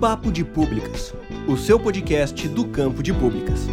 Papo de Públicas, o seu podcast do campo de públicas.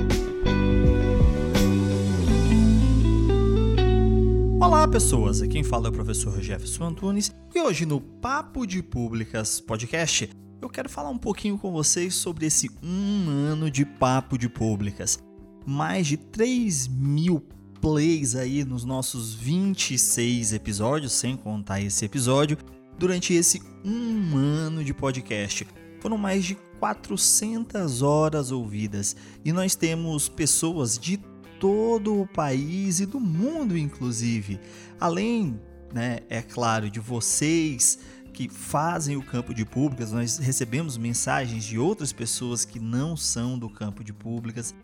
Olá, pessoas! Aqui quem fala é o professor Jefferson Antunes e hoje no Papo de Públicas podcast eu quero falar um pouquinho com vocês sobre esse um ano de Papo de Públicas. Mais de 3 mil plays aí nos nossos 26 episódios, sem contar esse episódio, durante esse um ano de podcast. Foram mais de 400 horas ouvidas e nós temos pessoas de todo o país e do mundo, inclusive. Além, né, é claro, de vocês que fazem o campo de públicas, nós recebemos mensagens de outras pessoas que não são do campo de públicas.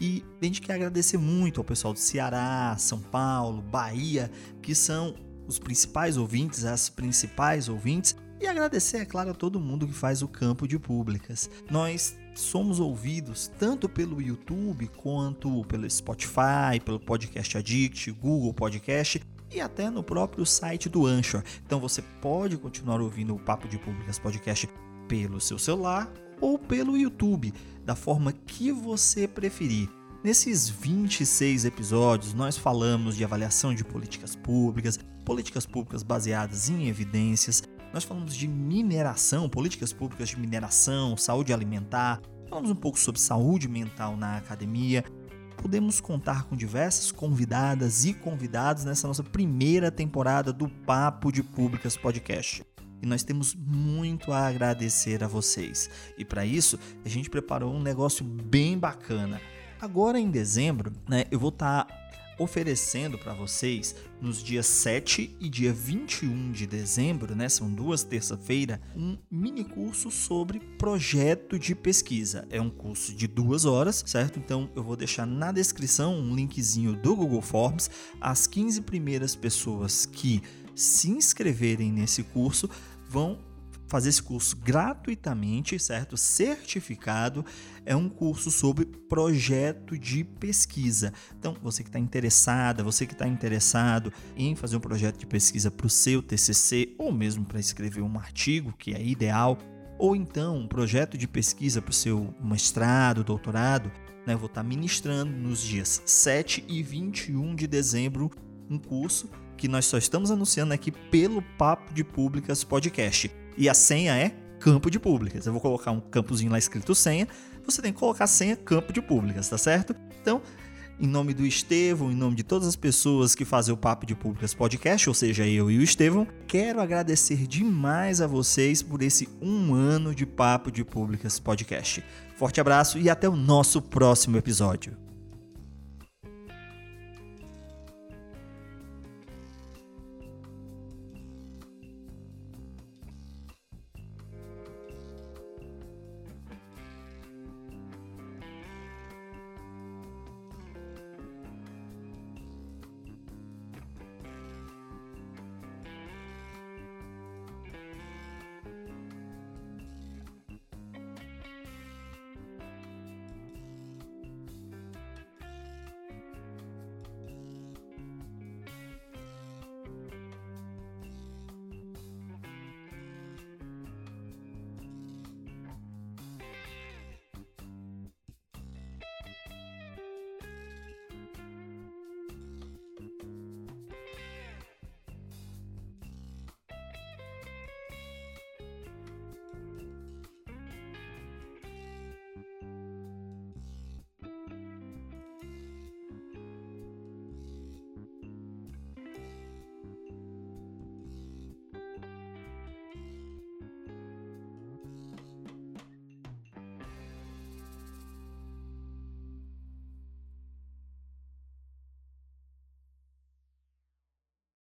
E a gente quer agradecer muito ao pessoal do Ceará, São Paulo, Bahia, que são os principais ouvintes, as principais ouvintes, e agradecer, é claro, a todo mundo que faz o campo de públicas. Nós somos ouvidos tanto pelo YouTube quanto pelo Spotify, pelo Podcast Addict, Google Podcast e até no próprio site do Anchor. Então você pode continuar ouvindo o Papo de Públicas Podcast pelo seu celular ou pelo YouTube, da forma que você preferir. Nesses 26 episódios, nós falamos de avaliação de políticas públicas, políticas públicas baseadas em evidências, nós falamos de mineração, políticas públicas de mineração, saúde alimentar, falamos um pouco sobre saúde mental na academia. Podemos contar com diversas convidadas e convidados nessa nossa primeira temporada do Papo de Públicas Podcast. E nós temos muito a agradecer a vocês. E para isso, a gente preparou um negócio bem bacana. Agora em dezembro, né, eu vou estar tá oferecendo para vocês nos dias 7 e dia 21 de dezembro, né, são duas terça-feira, um mini curso sobre projeto de pesquisa. É um curso de duas horas, certo? Então eu vou deixar na descrição um linkzinho do Google Forms. As 15 primeiras pessoas que se inscreverem nesse curso vão fazer esse curso gratuitamente, certo? Certificado. É um curso sobre projeto de pesquisa. Então, você que está interessada, você que está interessado em fazer um projeto de pesquisa para o seu TCC ou mesmo para escrever um artigo, que é ideal, ou então um projeto de pesquisa para o seu mestrado, doutorado, né? Vou estar tá ministrando nos dias 7 e 21 de dezembro um curso que nós só estamos anunciando aqui pelo Papo de Públicas Podcast. E a senha é campo de públicas. Eu vou colocar um campozinho lá escrito senha. Você tem que colocar senha campo de públicas, tá certo? Então, em nome do Estevão, em nome de todas as pessoas que fazem o Papo de Públicas Podcast, ou seja, eu e o Estevão, quero agradecer demais a vocês por esse um ano de Papo de Públicas Podcast. Forte abraço e até o nosso próximo episódio.